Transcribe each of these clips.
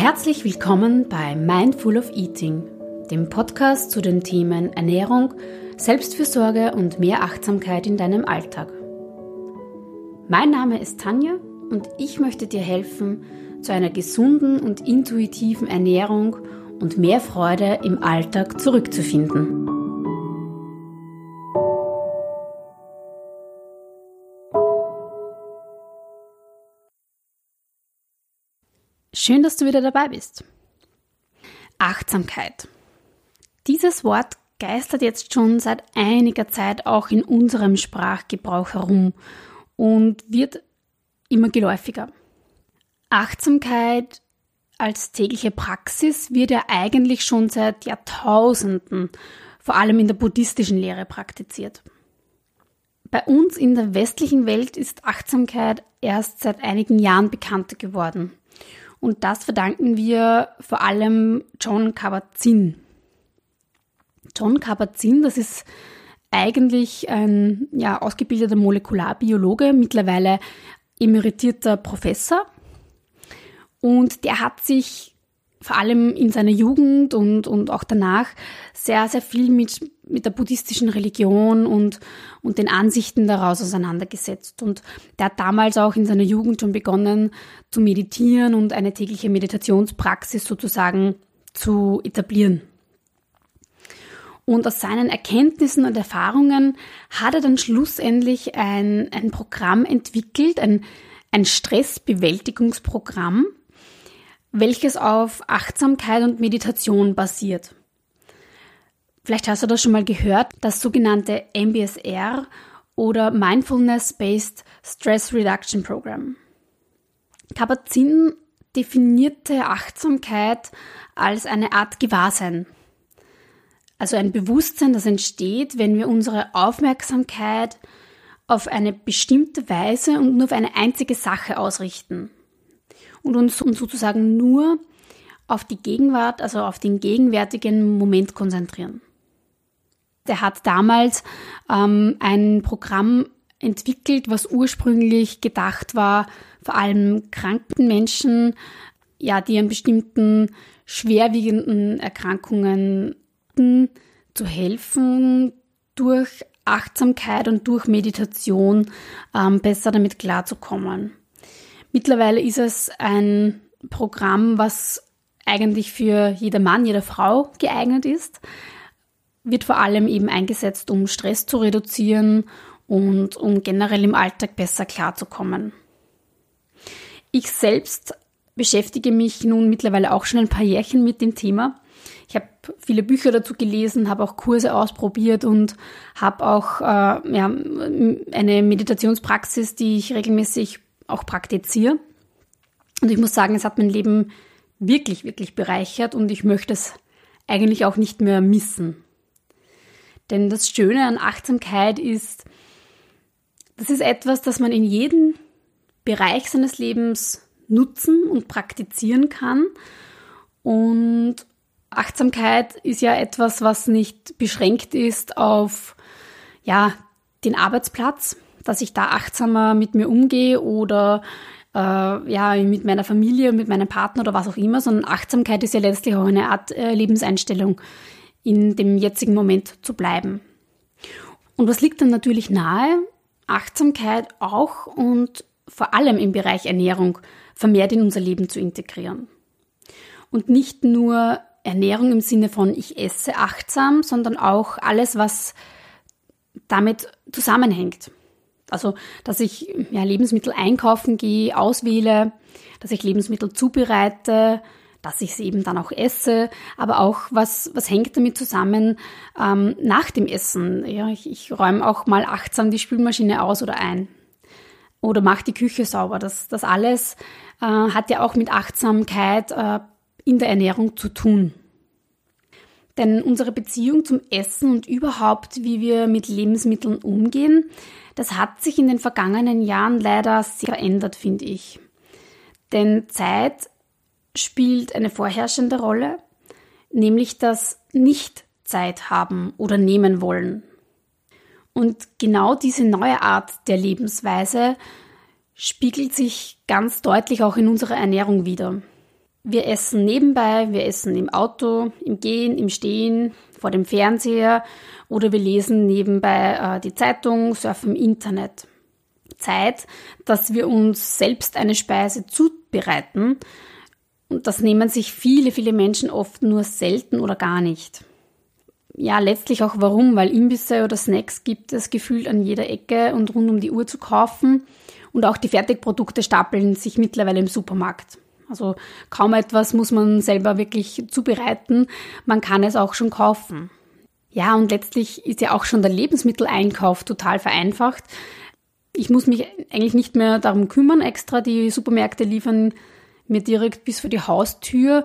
Herzlich willkommen bei Mindful of Eating, dem Podcast zu den Themen Ernährung, Selbstfürsorge und mehr Achtsamkeit in deinem Alltag. Mein Name ist Tanja und ich möchte dir helfen, zu einer gesunden und intuitiven Ernährung und mehr Freude im Alltag zurückzufinden. Schön, dass du wieder dabei bist. Achtsamkeit. Dieses Wort geistert jetzt schon seit einiger Zeit auch in unserem Sprachgebrauch herum und wird immer geläufiger. Achtsamkeit als tägliche Praxis wird ja eigentlich schon seit Jahrtausenden, vor allem in der buddhistischen Lehre, praktiziert. Bei uns in der westlichen Welt ist Achtsamkeit erst seit einigen Jahren bekannter geworden. Und das verdanken wir vor allem John Kabat-Zinn. John Kabat-Zinn, das ist eigentlich ein ja, ausgebildeter Molekularbiologe, mittlerweile emeritierter Professor. Und der hat sich vor allem in seiner Jugend und, und auch danach sehr, sehr viel mit, mit der buddhistischen Religion und, und den Ansichten daraus auseinandergesetzt. Und der hat damals auch in seiner Jugend schon begonnen zu meditieren und eine tägliche Meditationspraxis sozusagen zu etablieren. Und aus seinen Erkenntnissen und Erfahrungen hat er dann schlussendlich ein, ein Programm entwickelt, ein, ein Stressbewältigungsprogramm, welches auf Achtsamkeit und Meditation basiert. Vielleicht hast du das schon mal gehört, das sogenannte MBSR oder Mindfulness-Based Stress Reduction Program. Kabat-Zinn definierte Achtsamkeit als eine Art Gewahrsein. Also ein Bewusstsein, das entsteht, wenn wir unsere Aufmerksamkeit auf eine bestimmte Weise und nur auf eine einzige Sache ausrichten und uns sozusagen nur auf die Gegenwart, also auf den gegenwärtigen Moment konzentrieren. Der hat damals ähm, ein Programm entwickelt, was ursprünglich gedacht war, vor allem kranken Menschen, ja, die an bestimmten schwerwiegenden Erkrankungen zu helfen, durch Achtsamkeit und durch Meditation ähm, besser damit klarzukommen. Mittlerweile ist es ein Programm, was eigentlich für jeder Mann, jede Frau geeignet ist, wird vor allem eben eingesetzt, um Stress zu reduzieren und um generell im Alltag besser klarzukommen. Ich selbst beschäftige mich nun mittlerweile auch schon ein paar Jährchen mit dem Thema. Ich habe viele Bücher dazu gelesen, habe auch Kurse ausprobiert und habe auch äh, ja, eine Meditationspraxis, die ich regelmäßig auch praktiziere. Und ich muss sagen, es hat mein Leben wirklich, wirklich bereichert und ich möchte es eigentlich auch nicht mehr missen. Denn das Schöne an Achtsamkeit ist, das ist etwas, das man in jedem Bereich seines Lebens nutzen und praktizieren kann. Und Achtsamkeit ist ja etwas, was nicht beschränkt ist auf ja, den Arbeitsplatz, dass ich da achtsamer mit mir umgehe oder äh, ja, mit meiner Familie, mit meinem Partner oder was auch immer, sondern Achtsamkeit ist ja letztlich auch eine Art äh, Lebenseinstellung, in dem jetzigen Moment zu bleiben. Und was liegt dann natürlich nahe? Achtsamkeit auch und vor allem im Bereich Ernährung vermehrt in unser Leben zu integrieren. Und nicht nur Ernährung im Sinne von ich esse achtsam, sondern auch alles, was damit zusammenhängt. Also, dass ich ja, Lebensmittel einkaufen gehe, auswähle, dass ich Lebensmittel zubereite, dass ich sie eben dann auch esse, aber auch was, was hängt damit zusammen ähm, nach dem Essen. Ja, ich, ich räume auch mal achtsam die Spülmaschine aus oder ein oder mache die Küche sauber. Das, das alles äh, hat ja auch mit Achtsamkeit äh, in der Ernährung zu tun. Denn unsere Beziehung zum Essen und überhaupt, wie wir mit Lebensmitteln umgehen, das hat sich in den vergangenen Jahren leider sehr verändert, finde ich. Denn Zeit spielt eine vorherrschende Rolle, nämlich das Nicht-Zeit haben oder nehmen wollen. Und genau diese neue Art der Lebensweise spiegelt sich ganz deutlich auch in unserer Ernährung wider. Wir essen nebenbei, wir essen im Auto, im Gehen, im Stehen, vor dem Fernseher oder wir lesen nebenbei äh, die Zeitung, surfen im Internet. Zeit, dass wir uns selbst eine Speise zubereiten. Und das nehmen sich viele, viele Menschen oft nur selten oder gar nicht. Ja, letztlich auch warum, weil Imbisse oder Snacks gibt es gefühlt an jeder Ecke und rund um die Uhr zu kaufen. Und auch die Fertigprodukte stapeln sich mittlerweile im Supermarkt. Also kaum etwas muss man selber wirklich zubereiten, man kann es auch schon kaufen. Ja, und letztlich ist ja auch schon der Lebensmitteleinkauf total vereinfacht. Ich muss mich eigentlich nicht mehr darum kümmern, extra die Supermärkte liefern mir direkt bis vor die Haustür.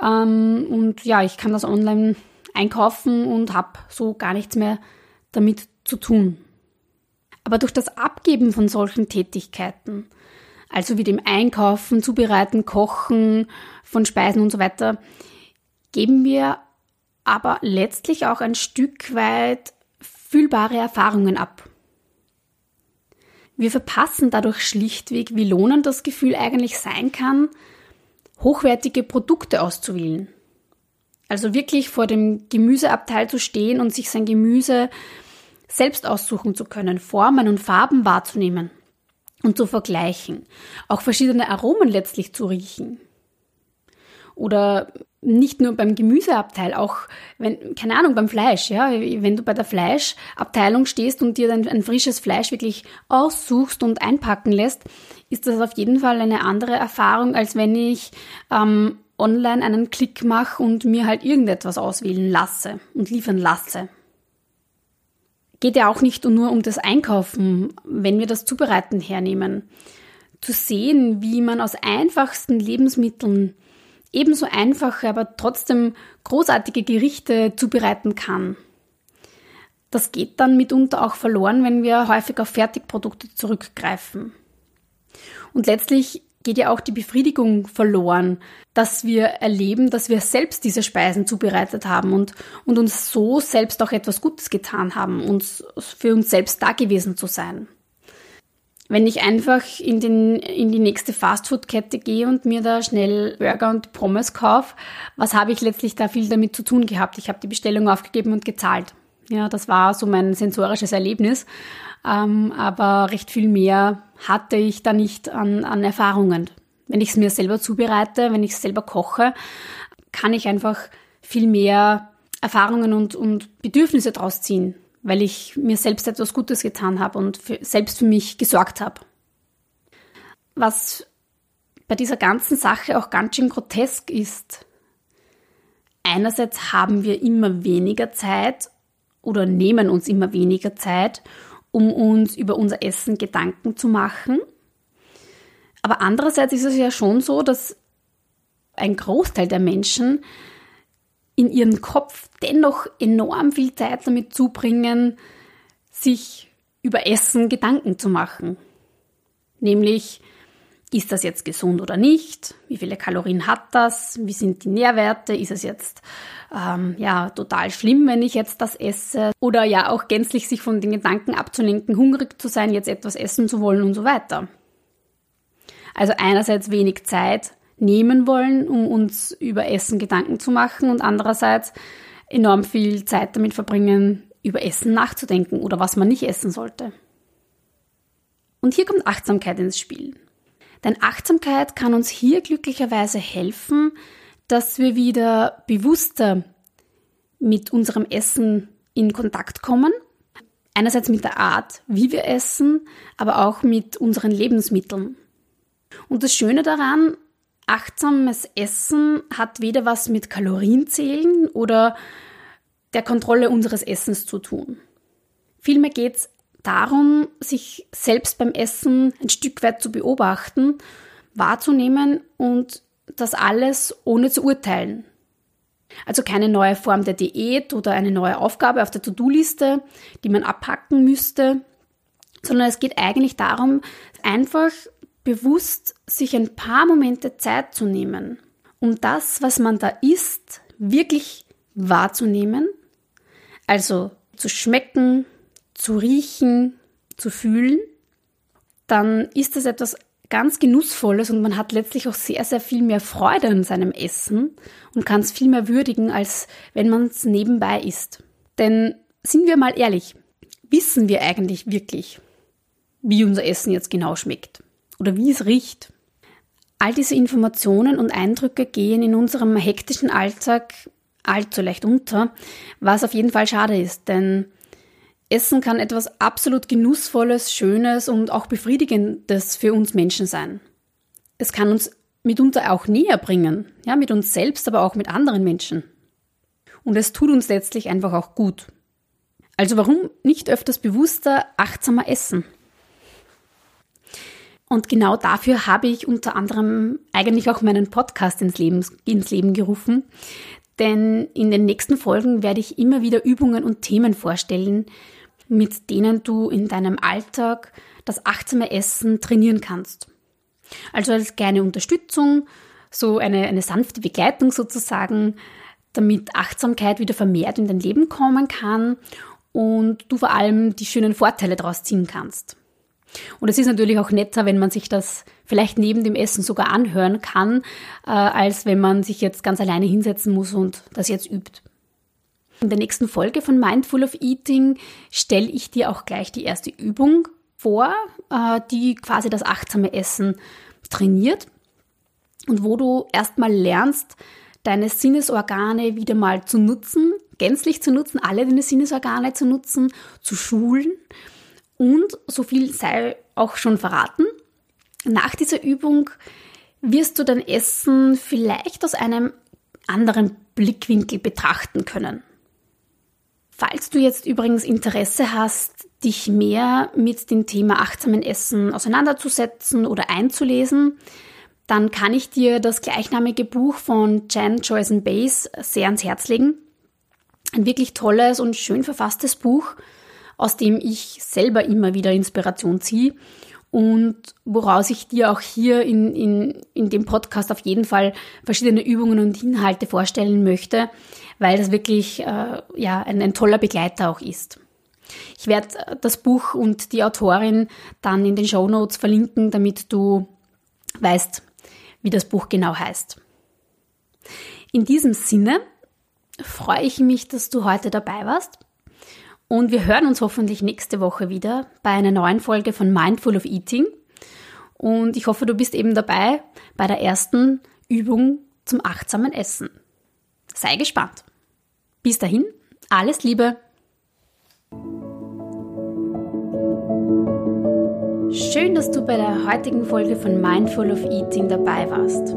Ähm, und ja, ich kann das online einkaufen und habe so gar nichts mehr damit zu tun. Aber durch das Abgeben von solchen Tätigkeiten, also wie dem Einkaufen, Zubereiten, Kochen von Speisen und so weiter, geben wir aber letztlich auch ein Stück weit fühlbare Erfahrungen ab. Wir verpassen dadurch schlichtweg, wie lohnend das Gefühl eigentlich sein kann, hochwertige Produkte auszuwählen. Also wirklich vor dem Gemüseabteil zu stehen und sich sein Gemüse selbst aussuchen zu können, Formen und Farben wahrzunehmen und zu vergleichen, auch verschiedene Aromen letztlich zu riechen. Oder nicht nur beim Gemüseabteil, auch wenn, keine Ahnung, beim Fleisch, ja, wenn du bei der Fleischabteilung stehst und dir dann ein frisches Fleisch wirklich aussuchst und einpacken lässt, ist das auf jeden Fall eine andere Erfahrung, als wenn ich ähm, online einen Klick mache und mir halt irgendetwas auswählen lasse und liefern lasse geht ja auch nicht nur um das Einkaufen, wenn wir das Zubereiten hernehmen. Zu sehen, wie man aus einfachsten Lebensmitteln ebenso einfache, aber trotzdem großartige Gerichte zubereiten kann. Das geht dann mitunter auch verloren, wenn wir häufig auf Fertigprodukte zurückgreifen. Und letztlich geht ja auch die Befriedigung verloren, dass wir erleben, dass wir selbst diese Speisen zubereitet haben und, und uns so selbst auch etwas Gutes getan haben, uns für uns selbst da gewesen zu sein. Wenn ich einfach in, den, in die nächste Fastfood-Kette gehe und mir da schnell Burger und Pommes kaufe, was habe ich letztlich da viel damit zu tun gehabt? Ich habe die Bestellung aufgegeben und gezahlt. Ja, das war so mein sensorisches Erlebnis. Ähm, aber recht viel mehr hatte ich da nicht an, an Erfahrungen. Wenn ich es mir selber zubereite, wenn ich es selber koche, kann ich einfach viel mehr Erfahrungen und, und Bedürfnisse draus ziehen, weil ich mir selbst etwas Gutes getan habe und für, selbst für mich gesorgt habe. Was bei dieser ganzen Sache auch ganz schön grotesk ist. Einerseits haben wir immer weniger Zeit oder nehmen uns immer weniger Zeit, um uns über unser Essen Gedanken zu machen. Aber andererseits ist es ja schon so, dass ein Großteil der Menschen in ihrem Kopf dennoch enorm viel Zeit damit zubringen, sich über Essen Gedanken zu machen. Nämlich, ist das jetzt gesund oder nicht? Wie viele Kalorien hat das? Wie sind die Nährwerte? Ist es jetzt ähm, ja total schlimm, wenn ich jetzt das esse? Oder ja auch gänzlich sich von den Gedanken abzulenken, hungrig zu sein, jetzt etwas essen zu wollen und so weiter. Also einerseits wenig Zeit nehmen wollen, um uns über Essen Gedanken zu machen und andererseits enorm viel Zeit damit verbringen, über Essen nachzudenken oder was man nicht essen sollte. Und hier kommt Achtsamkeit ins Spiel. Denn Achtsamkeit kann uns hier glücklicherweise helfen, dass wir wieder bewusster mit unserem Essen in Kontakt kommen. Einerseits mit der Art, wie wir essen, aber auch mit unseren Lebensmitteln. Und das Schöne daran, achtsames Essen hat weder was mit Kalorienzählen oder der Kontrolle unseres Essens zu tun. Vielmehr geht es darum, sich selbst beim Essen ein Stück weit zu beobachten, wahrzunehmen und das alles ohne zu urteilen. Also keine neue Form der Diät oder eine neue Aufgabe auf der To-Do-Liste, die man abhacken müsste, sondern es geht eigentlich darum, einfach bewusst sich ein paar Momente Zeit zu nehmen, um das, was man da isst, wirklich wahrzunehmen, also zu schmecken, zu riechen, zu fühlen, dann ist das etwas ganz Genussvolles und man hat letztlich auch sehr, sehr viel mehr Freude an seinem Essen und kann es viel mehr würdigen, als wenn man es nebenbei isst. Denn sind wir mal ehrlich, wissen wir eigentlich wirklich, wie unser Essen jetzt genau schmeckt oder wie es riecht? All diese Informationen und Eindrücke gehen in unserem hektischen Alltag allzu leicht unter, was auf jeden Fall schade ist, denn Essen kann etwas absolut Genussvolles, Schönes und auch Befriedigendes für uns Menschen sein. Es kann uns mitunter auch näher bringen, ja, mit uns selbst, aber auch mit anderen Menschen. Und es tut uns letztlich einfach auch gut. Also warum nicht öfters bewusster, achtsamer essen? Und genau dafür habe ich unter anderem eigentlich auch meinen Podcast ins Leben, ins Leben gerufen. Denn in den nächsten Folgen werde ich immer wieder Übungen und Themen vorstellen, mit denen du in deinem Alltag das achtsame Essen trainieren kannst. Also als kleine Unterstützung, so eine, eine sanfte Begleitung sozusagen, damit Achtsamkeit wieder vermehrt in dein Leben kommen kann und du vor allem die schönen Vorteile daraus ziehen kannst. Und es ist natürlich auch netter, wenn man sich das vielleicht neben dem Essen sogar anhören kann, äh, als wenn man sich jetzt ganz alleine hinsetzen muss und das jetzt übt. In der nächsten Folge von Mindful of Eating stelle ich dir auch gleich die erste Übung vor, äh, die quasi das achtsame Essen trainiert und wo du erstmal lernst, deine Sinnesorgane wieder mal zu nutzen, gänzlich zu nutzen, alle deine Sinnesorgane zu nutzen, zu schulen. Und so viel sei auch schon verraten. Nach dieser Übung wirst du dein Essen vielleicht aus einem anderen Blickwinkel betrachten können. Falls du jetzt übrigens Interesse hast, dich mehr mit dem Thema achtsamen Essen auseinanderzusetzen oder einzulesen, dann kann ich dir das gleichnamige Buch von Jan Joyce Bays sehr ans Herz legen. Ein wirklich tolles und schön verfasstes Buch, aus dem ich selber immer wieder Inspiration ziehe und woraus ich dir auch hier in, in, in dem Podcast auf jeden Fall verschiedene Übungen und Inhalte vorstellen möchte, weil das wirklich äh, ja, ein, ein toller Begleiter auch ist. Ich werde das Buch und die Autorin dann in den Show Notes verlinken, damit du weißt, wie das Buch genau heißt. In diesem Sinne freue ich mich, dass du heute dabei warst und wir hören uns hoffentlich nächste Woche wieder bei einer neuen Folge von Mindful of Eating. Und ich hoffe, du bist eben dabei bei der ersten Übung zum achtsamen Essen. Sei gespannt. Bis dahin, alles Liebe. Schön, dass du bei der heutigen Folge von Mindful of Eating dabei warst.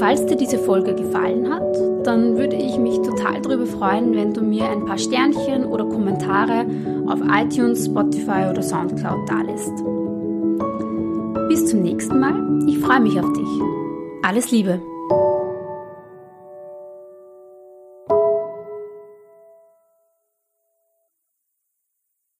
Falls dir diese Folge gefallen hat, dann würde ich mich total darüber freuen, wenn du mir ein paar Sternchen oder Kommentare auf iTunes, Spotify oder Soundcloud dalässt. Bis zum nächsten Mal. Ich freue mich auf dich. Alles Liebe.